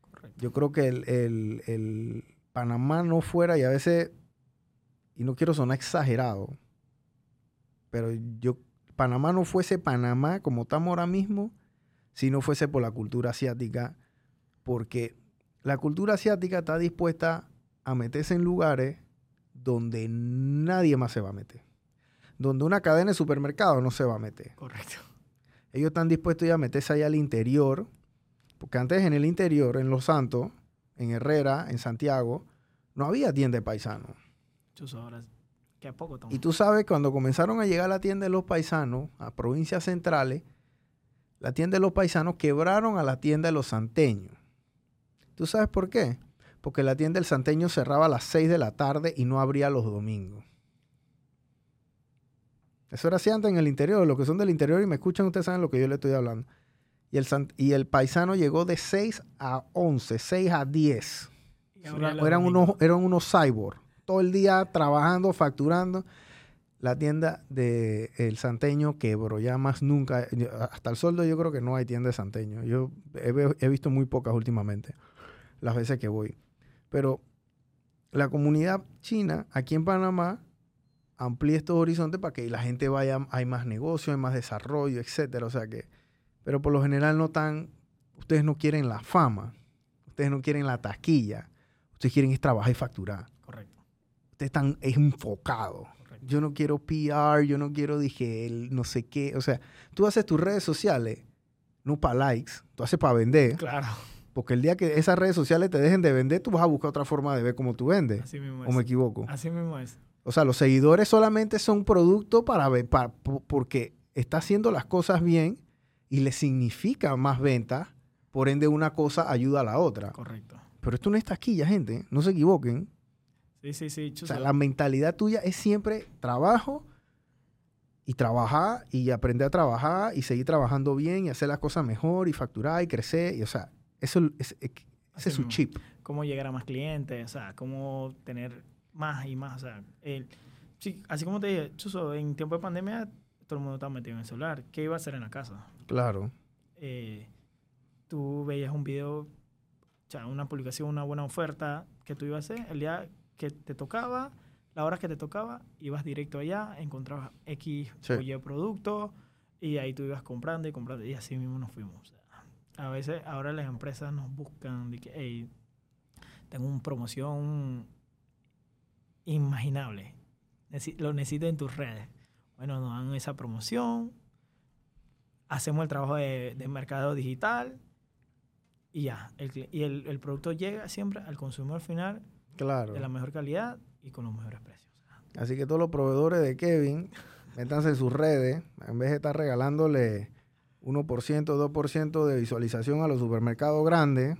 Correcto. Yo creo que el, el- el Panamá no fuera, y a veces y no quiero sonar exagerado, pero yo, Panamá no fuese Panamá como estamos ahora mismo si no fuese por la cultura asiática, porque la cultura asiática está dispuesta a meterse en lugares donde nadie más se va a meter. Donde una cadena de supermercados no se va a meter. Correcto. Ellos están dispuestos ya a meterse allá al interior, porque antes en el interior, en Los Santos, en Herrera, en Santiago, no había tienda de paisanos. Y tú sabes, cuando comenzaron a llegar a la tienda de los paisanos, a provincias centrales, la tienda de los paisanos quebraron a la tienda de los santeños. ¿Tú sabes por qué? Porque la tienda del santeño cerraba a las 6 de la tarde y no abría los domingos. Eso era así antes en el interior. Los que son del interior y me escuchan, ustedes saben lo que yo le estoy hablando. Y el, y el paisano llegó de 6 a 11, 6 a 10. eran, unos, eran unos cyborg. Todo el día trabajando, facturando. La tienda del el Santeño quebró, ya más nunca. Hasta el soldo yo creo que no hay tienda de Santeño. Yo he, he visto muy pocas últimamente, las veces que voy. Pero la comunidad china aquí en Panamá amplía estos horizontes para que la gente vaya, hay más negocio, hay más desarrollo, etcétera. O sea que, pero por lo general no tan, ustedes no quieren la fama, ustedes no quieren la taquilla, ustedes quieren es trabajar y facturar. Correcto. Ustedes están enfocados. Yo no quiero PR, yo no quiero, dije, el no sé qué. O sea, tú haces tus redes sociales, no para likes, tú haces para vender. Claro. Porque el día que esas redes sociales te dejen de vender, tú vas a buscar otra forma de ver cómo tú vendes. Así mismo ¿O me equivoco? Así mismo es. O sea, los seguidores solamente son producto para ver, porque está haciendo las cosas bien y le significa más ventas, por ende una cosa ayuda a la otra. Correcto. Pero esto no es taquilla, gente, no se equivoquen. Sí, sí, sí. O sea, la mentalidad tuya es siempre trabajo y trabajar y aprender a trabajar y seguir trabajando bien y hacer las cosas mejor y facturar y crecer. Y, o sea, eso es, ese es su chip. Cómo llegar a más clientes, o sea, cómo tener más y más. O sea, el, sí, así como te dije, Chuso, en tiempo de pandemia todo el mundo estaba metido en el celular. ¿Qué iba a hacer en la casa? Claro. Eh, tú veías un video, o sea, una publicación, una buena oferta que tú ibas a hacer, el día que te tocaba, la hora que te tocaba, ibas directo allá, encontrabas X o Y producto y ahí tú ibas comprando y comprando y así mismo nos fuimos. a veces ahora las empresas nos buscan de que, hey, tengo una promoción imaginable. Lo necesito en tus redes. Bueno, nos dan esa promoción, hacemos el trabajo de, mercado digital y ya. El, y el, producto llega siempre al consumidor final claro. de la mejor calidad y con los mejores precios. Así que todos los proveedores de Kevin, métanse en sus redes, en vez de estar regalándole 1%, 2% de visualización a los supermercados grandes.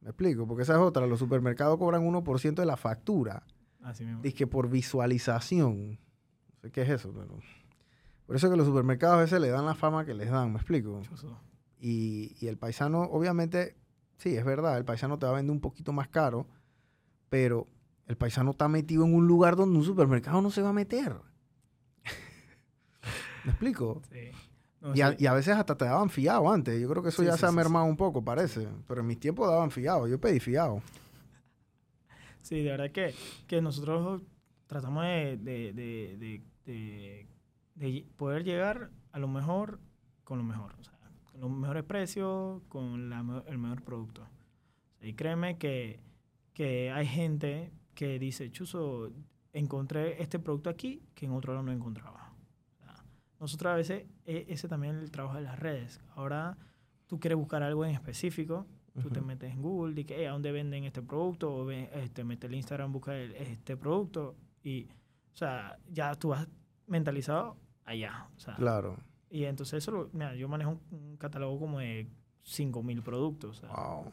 Me explico, porque esa es otra. Los supermercados cobran 1% de la factura. Así mismo. que por visualización. No sé qué es eso, pero. Por eso que los supermercados a veces le dan la fama que les dan, ¿me explico? Y, y, el paisano, obviamente, sí, es verdad, el paisano te va a vender un poquito más caro, pero el paisano está metido en un lugar donde un supermercado no se va a meter. ¿Me explico? Sí. y, a, y, a, veces hasta te daban fiado antes. Yo creo que eso ya se ha mermado un poco, parece. Pero en mis tiempos daban fiado. Yo pedí fiado. Sí, de verdad que, que nosotros tratamos de, de, poder llegar a lo mejor con lo mejor, o sea, con los mejores precios, con el mejor producto. y créeme que, que hay gente que dice, Chuzo, encontré este producto aquí que en otro lado no encontraba. nosotros a veces, e, ese también es el trabajo de las redes. Ahora tú quieres buscar algo en específico Tú te metes en Google, y que, ¿a dónde venden este producto? O este, metes el Instagram, busca este producto. Y, o sea, ya tú vas mentalizado allá. O sea, claro. Y entonces eso, mira, yo manejo un, catálogo como de 5.000 productos. O sea,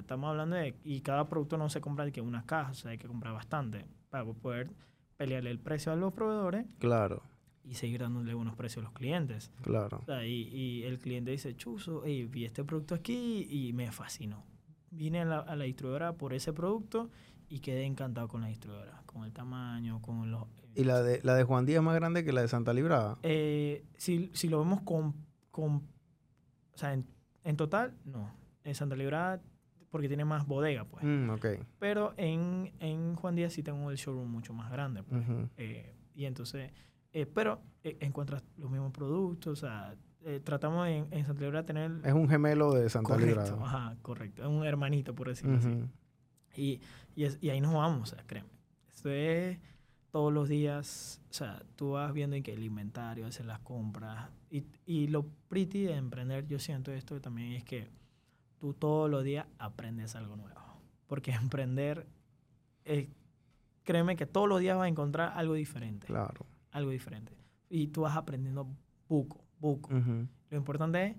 estamos hablando de, y cada producto no se compra de que una caja, o sea, hay que comprar bastante para poder pelearle el precio a los proveedores. Claro y seguir dándole buenos precios a los clientes. Claro. y, el cliente dice, chuzo, vi este producto aquí y me fascinó. Vine a la, distribuidora por ese producto y quedé encantado con la distribuidora, con el tamaño, con los... ¿Y la de, la de Juan Díaz es más grande que la de Santa Librada? Eh, si, si, lo vemos con... con o sea, en, total, no. En Santa Librada porque tiene más bodega, pues. Mm, ok. Pero en, en Juan Díaz sí tengo el showroom mucho más grande, pues. Ujú. Eh, y entonces, eh, pero eh, encuentras los mismos productos, o sea, eh, tratamos en, en Santa Librada tener... Es un gemelo de Santa correcto, Librada. ajá, correcto, es un hermanito, por decirlo así. Ujú. Y, y, es- y ahí nos vamos, o sea, créeme. Esto es todos los días, o sea, tú vas viendo en que el inventario, hacer las compras. Y, y lo pretty de emprender, yo siento esto también, es que tú todos los días aprendes algo nuevo. Porque emprender, eh, créeme que todos los días vas a encontrar algo diferente. Claro. Algo diferente. Y tú vas aprendiendo buco, buco. Ujú. Lo importante es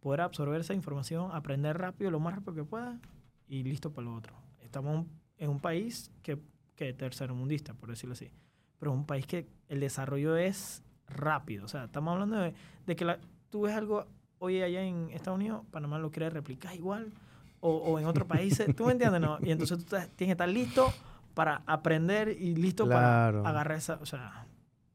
poder absorber esa información, aprender rápido, lo más rápido que pueda y listo para lo otro. Estamos en un país que, que tercermundista, por decirlo así, pero es un país que el desarrollo es rápido. O sea, estamos hablando de, de que la- tú ves algo hoy allá en Estados Unidos, Panamá lo quiere replicar igual, o, o en otros países, ¿tú me entiendes? No? Y entonces tú tienes que estar listo para aprender y listo Claro. para agarrar esa, o sea,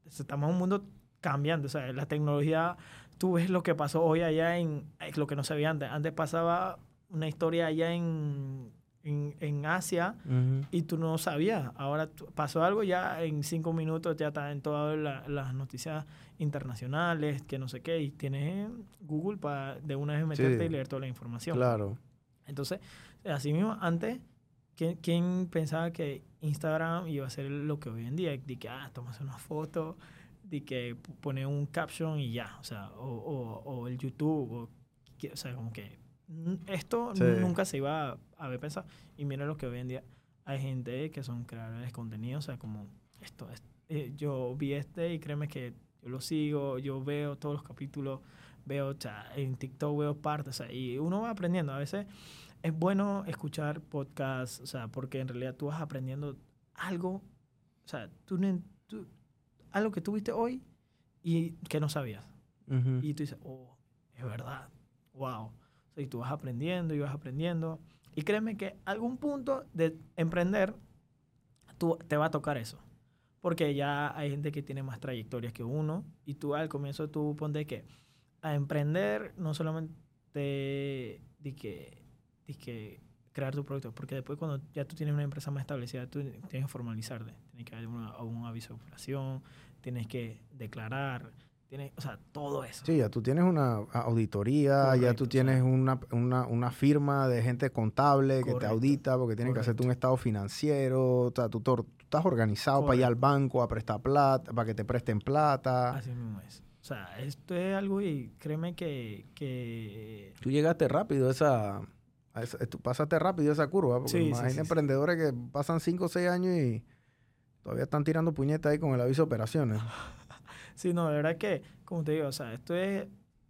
estamos en un mundo cambiando, o sea, la tecnología, tú ves lo que pasó hoy allá en, es lo que no se veía antes, antes pasaba una historia allá en, en, en Asia Ujú. y tú no sabías, ahora pasó algo ya en cinco minutos, ya está en todas la- las noticias internacionales, que no sé qué, y tienes Google para de una vez meterte Sí. y leer toda la información. Claro. Entonces, así mismo, antes, ¿quién, quién pensaba que Instagram iba a ser lo que hoy en día? De que, ah, tomas una foto, de que pone un caption y ya, o sea, o, o, o el YouTube, o, o sea, como que esto Sí. nunca se iba a haber pensado. Y mira lo que hoy en día hay gente que son creadores de contenido, o sea, como esto, es- eh, yo vi este y créeme que yo lo sigo, yo veo todos los capítulos, veo, o sea, en TikTok veo partes, o sea, y uno va aprendiendo. A veces es bueno escuchar podcasts, o sea, porque en realidad tú vas aprendiendo algo, o sea, tú, tú- algo que tuviste hoy y que no sabías. Y tú dices, oh, es verdad, wow. Y tú vas aprendiendo y vas aprendiendo. Y créeme que algún punto de emprender, tú, te va a tocar eso. Porque ya hay gente que tiene más trayectorias que uno. Y tú al comienzo tú ponte que a emprender no solamente de que, de que crear tu producto, porque después cuando ya tú tienes una empresa más establecida, tú tienes que formalizarte. Tienes que haber un aviso de operación, tienes que declarar, tienes, o sea, todo eso. Sí, ya tú tienes una auditoría, ya tú tienes una, una, una firma de gente contable que te audita porque tienen que hacerte un estado financiero, o sea, tú, estás organizado para ir al banco a prestar plata, para que te presten plata. Así mismo es. O sea, esto es algo y créeme que, que Tú llegaste rápido a esa, a esa- tú pasaste rápido esa curva, porque Sí, sí, más hay sí, sí. emprendedores que pasan 5 o 6 años y todavía están tirando puñetas ahí con el aviso de operaciones. Sí, no, de verdad que, como te digo, o sea, esto es,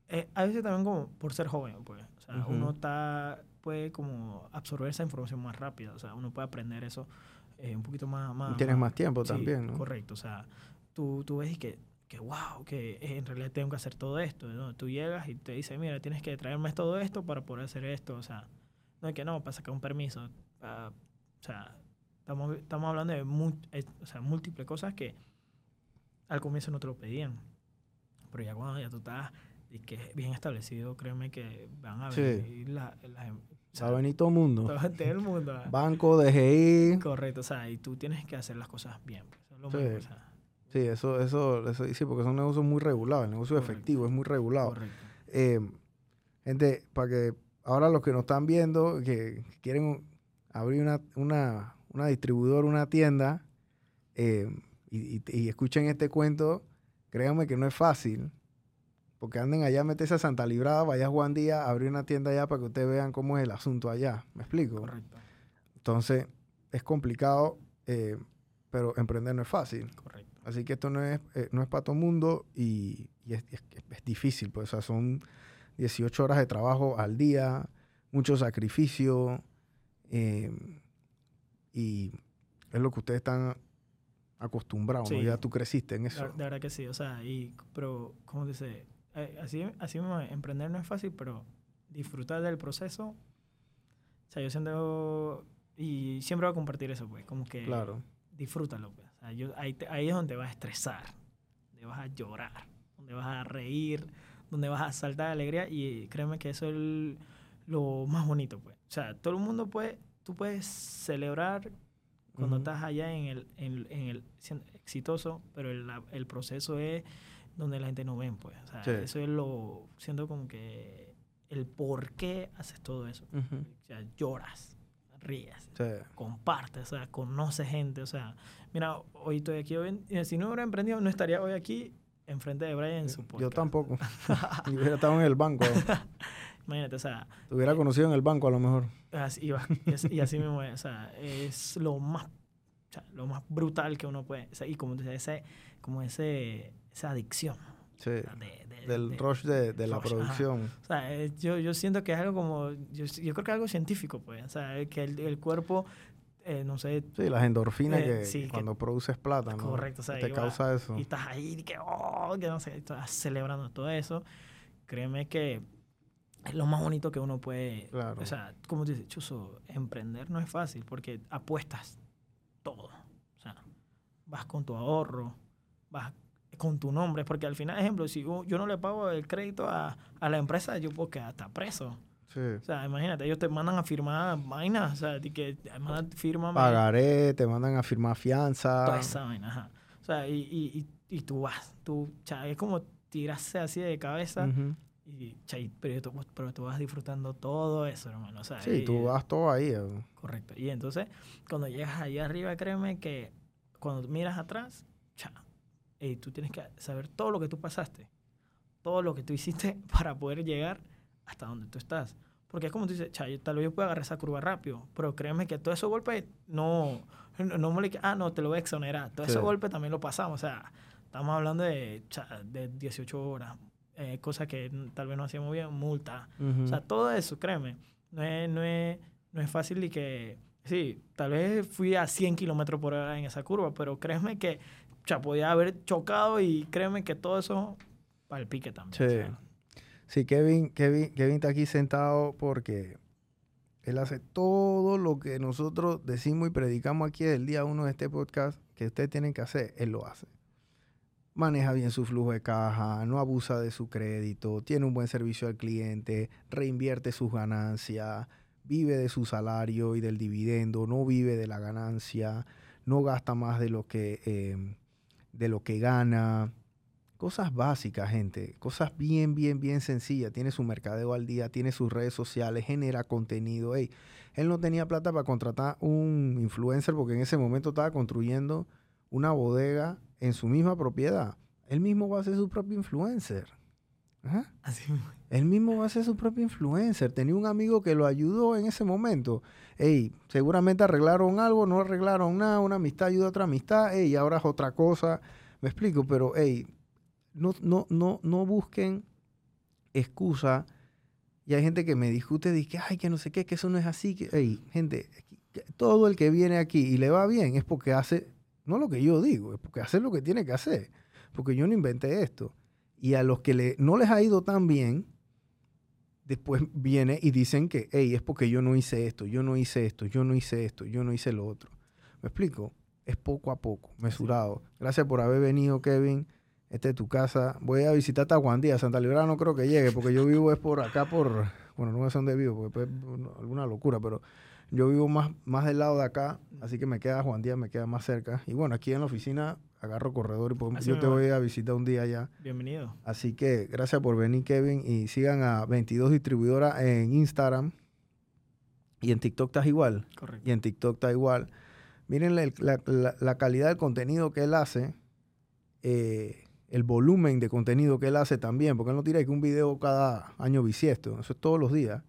es- a veces también como por ser joven, pues, o sea, uno está, puede como absorber esa información más rápido, o sea, uno puede aprender eso eh, un poquito más, más Tienes más tiempo sí, también, ¿no? correcto, o sea, tú, tú ves y que, que wow, que en realidad tengo que hacer todo esto, ¿no? Tú llegas y te dicen, mira, tienes que traerme todo esto para poder hacer esto, o sea, no es que no, para sacar un permiso, ah, o sea, estamos, estamos hablando de mu- eh, o sea, múltiples cosas que al comienzo no te lo pedían. Pero ya cuando ya tú estás y que es bien establecido, créeme que van a Sí. venir la- las... em- o sea, Va a venir todo el mundo. todo, el mundo. Banco, DGI. Correcto, o sea, y tú tienes que hacer las cosas bien. pues, eso es lo Sí. mejor, o sea, Sí, eso, eso, eso, sí, porque son negocios muy regulados. El negocio Correcto. efectivo es muy regulado. correcto. Eh, gente, para que ahora los que nos están viendo, que quieren abrir una, una, una distribuidora, una tienda, eh, y, y- y escuchen este cuento, créanme que no es fácil. Porque anden allá, meterse a Santa Librada, vaya a Juan Díaz, abrir una tienda allá para que ustedes vean cómo es el asunto allá. ¿Me explico? Correcto, Entonces, es complicado, eh, pero emprender no es fácil. correcto. Así que esto no es, eh, no es para todo el mundo y, y es, es- es difícil, pues, o sea, son 18 horas de trabajo al día, mucho sacrificio eh, y es lo que ustedes están acostumbrados, ¿no? Sí. Ya tú creciste en eso. de verdad que sí, o sea, y, pero, ¿cómo dice? Eh, así, así mismo, emprender no es fácil, pero disfrutar del proceso, o sea, yo siento, y siempre voy a compartir eso, pues, como que Claro. disfrútalo, pues. O sea, yo, ahí, te- ahí es donde vas a estresar, donde vas a llorar, donde vas a reír, donde vas a saltar de alegría y créeme que eso es el- lo más bonito, pues. O sea, todo el mundo puede, tú puedes celebrar cuando estás allá en el, en, en el siendo exitoso, pero el, el proceso es donde la gente no ven, pues. O sea, Sí. eso es lo, siento como que el por qué haces todo eso. O sea, lloras, ríes, Sí. compartes, o sea, conoces gente, o sea, mira, hoy estoy aquí, hoy en- si no hubiera emprendido, no estaría hoy aquí enfrente de Brian en su podcast. Yo tampoco. Yo hubiera estado en el banco. Imagínate, o sea, Te hubiera conocido en el banco a lo mejor. así, y, va- y así- mismo es, o sea, es lo más, o sea, lo más brutal que uno puede, o sea, y como dices, ese, como ese, esa adicción. Sí. o sea, de- de- Del de- rush de, de la rush, ajá. producción. O sea, eh, yo, yo siento que es algo como, yo, yo creo que es algo científico, pues, o sea, que el, el cuerpo, eh, no sé, Sí, las endorfinas Eh, que sí, que- cuando produces plata, ¿no? Correcto, o sea, Que te causa eso. y estás ahí, y que, oh, que no sé, estás celebrando todo eso, créeme que es lo más bonito que uno puede, Claro. o sea, como tú dices, Chuzo, emprender no es fácil porque apuestas todo, o sea, vas con tu ahorro, vas con tu nombre, porque al final, ejemplo, si yo no le pago el crédito a, a la empresa, yo puedo quedar hasta preso. Sí. O sea, imagínate, ellos te mandan a firmar vainas, o sea, que mandan, firma Pagaré, te mandan a firmar fianza. toda esa vaina, ajá. O sea, y, y, y, y tú vas, tú, o sea, es como tirarse así de cabeza, Ujú. Y, o sea, y- pero, tú, pero tú vas disfrutando todo eso, hermano. O sea, Sí, y- tú vas todo ahí. eh. Correcto. Y entonces, cuando llegas allá arriba, créeme que cuando miras atrás, cha, ey, tú tienes que saber todo lo que tú pasaste, todo lo que tú hiciste para poder llegar hasta donde tú estás. Porque es como tú dices, cha, yo- tal vez yo pueda agarrar esa curva rápido, pero créeme que todos esos golpes no, no, no me ah, no, te lo voy a exonerar. Todos Sí. esos golpes también lo pasamos. O sea, estamos hablando de, de 18 horas, eh, cosas que tal vez no hacíamos bien, multa. O sea, todo eso, créeme, no es, no es, no es fácil y que, sí, tal vez fui a 100 kilómetros por hora en esa curva, pero créeme que, o sea, podía haber chocado y créeme que todo eso para el pique también. Sí. o sea. Sí, Kevin, Kevin, Kevin está aquí sentado porque él hace todo lo que nosotros decimos y predicamos aquí del día uno de este podcast que ustedes tienen que hacer, él lo hace. Maneja bien su flujo de caja, no abusa de su crédito, tiene un buen servicio al cliente, reinvierte sus ganancias, vive de su salario y del dividendo, no vive de la ganancia, no gasta más de lo que, eh, de lo que gana. Cosas básicas, gente. Cosas bien, bien, bien sencillas. Tiene su mercadeo al día, tiene sus redes sociales, genera contenido. Él no tenía plata para contratar un influencer porque en ese momento estaba construyendo una bodega en su misma propiedad. Él mismo va a ser su propio influencer. Ajá. Así mismo. Él mismo va a ser su propio influencer. Tenía un amigo que lo ayudó en ese momento. Ey, seguramente arreglaron algo, no arreglaron nada. Una amistad ayuda a otra amistad. Ey, ahora es otra cosa. Me explico, pero ey, no, no, no, no busquen excusa. Y hay gente que me discute, dice, ay, que no sé qué, que eso no es así. Que, ey, gente, todo el que viene aquí y le va bien es porque hace, no lo que yo digo, es porque hace lo que tiene que hacer. Porque yo no inventé esto. Y a los que le, no les ha ido tan bien, después viene y dicen que, hey, es porque yo no hice esto, yo no hice esto, yo no hice esto, yo no hice lo otro. ¿Me explico? Es poco a poco, mesurado. Gracias por haber venido, Kevin. Esta es tu casa. Voy a visitarte a Juan Díaz. Santa Librada no creo que llegue, porque yo vivo es por acá, por... Bueno, no sé dónde vivo, porque pues, no, alguna locura, pero yo vivo más, más del lado de acá, así que me queda Juan Díaz, me queda más cerca. Y bueno, aquí en la oficina agarro corredor y yo te mismo. voy a visitar un día ya. Bienvenido. Así que gracias por venir, Kevin. Y sigan a 22 Distribuidora en Instagram. Y en TikTok estás igual. Correcto. Y en TikTok está igual. Miren la, la- la- la calidad del contenido que él hace. eh, el volumen de contenido que él hace también. Porque él no tira que un video cada año bisiesto. Eso es todos los días.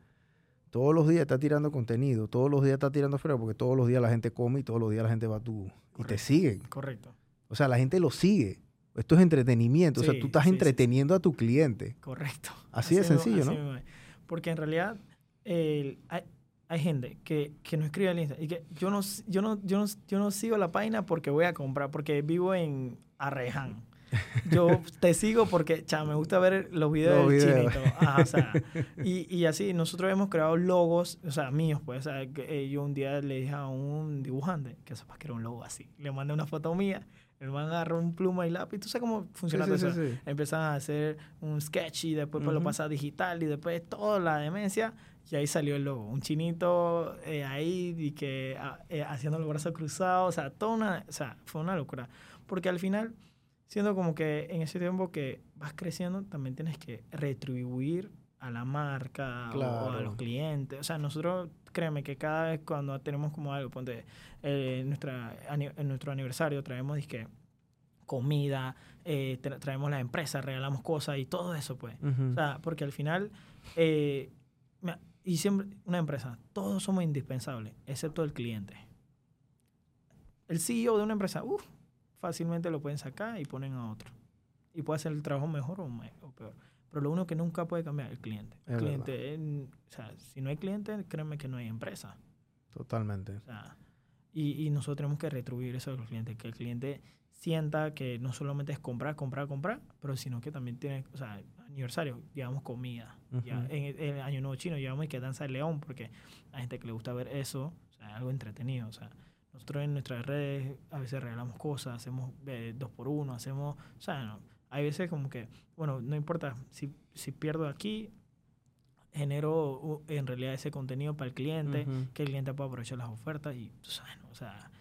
Todos los días está tirando contenido. Todos los días está tirando fuera. Porque todos los días la gente come y todos los días la gente va a tu... Y te siguen. Correcto. O sea, la gente lo sigue. Esto es entretenimiento. o sea, tú estás sí, sí, entreteniendo a tu cliente. Correcto. Así de sencillo, así ¿no? Porque en realidad hay, hay gente que, que no escribe al Insta y que yo no, yo, no, yo, no, yo no sigo la página porque voy a comprar, porque vivo en Arreján. Yo te sigo porque, cha, me gusta ver los videos Los del videos. chinito. Ajá, o sea, y, y así, nosotros hemos creado logos, o sea, míos, pues. O sea, que, eh, yo un día le dije a un dibujante que sepas que era un logo así. Le mandé una foto mía El man agarró un pluma y lápiz. ¿Tú sabes cómo funciona Sí, sí, eso? sí. Empiezan a hacer un sketch y después pues, lo Ujú. pasa a digital y después toda la demencia. Y ahí salió el logo. Un chinito eh, ahí y que ah, eh, haciendo los brazos cruzados. O sea, toda una, o sea, fue una locura. Porque al final, siendo como que en ese tiempo que vas creciendo, también tienes que retribuir a la marca o a los clientes. O sea, nosotros, créeme que cada vez cuando tenemos como algo, ponte, eh, nuestra, en nuestro aniversario traemos disque comida, eh, tra- traemos la empresa, regalamos cosas y todo eso, pues. O sea, porque al final, eh, y siempre, una empresa, todos somos indispensables, excepto el cliente. El CEO de una empresa, uff, fácilmente lo pueden sacar y ponen a otro. Y puede hacer el trabajo mejor o, me- o peor. Pero lo único que nunca puede cambiar es el cliente. El Es cliente, es- o sea, si no hay cliente, créeme que no hay empresa. Totalmente. O sea, y, y nosotros tenemos que retribuir eso a los clientes, que el cliente sienta que no solamente es comprar, comprar, comprar, pero sino que también tiene, o sea, aniversario, llevamos comida. Ya, Ujú. en, el, en el Año Nuevo Chino llevamos y que danza el león, porque hay gente que le gusta ver eso, o sea, algo entretenido. O sea, nosotros en nuestras redes a veces regalamos cosas, hacemos eh, dos por uno, hacemos, o sea, no, hay veces como que, bueno, no importa, si, si pierdo aquí, genero uh, en realidad ese contenido para el cliente, Ujú. que el cliente pueda aprovechar las ofertas y, tú sabes, ¿no? o sea,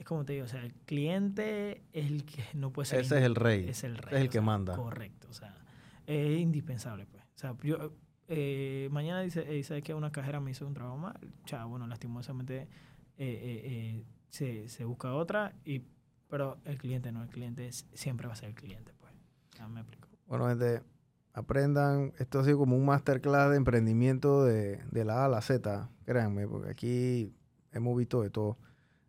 es como te digo, o sea, el cliente es el que no puede ser... Ese es el rey. Es el rey. es el que sea, manda. Correcto, o sea, es indispensable, pues. O sea, yo, eh, mañana dice, eh, ¿sabes que Una cajera me hizo un trabajo mal. O sea, bueno, lastimosamente eh, eh, eh, se, se busca otra, y, pero el cliente no, el cliente es- siempre va a ser el cliente, pues. Ya me explico. Bueno, gente, aprendan. Esto ha sido como un masterclass de emprendimiento de, de la A a la Z. Créanme, porque aquí hemos visto de todo.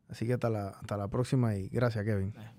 Así que hasta la, hasta la próxima y gracias, Kevin. Eh,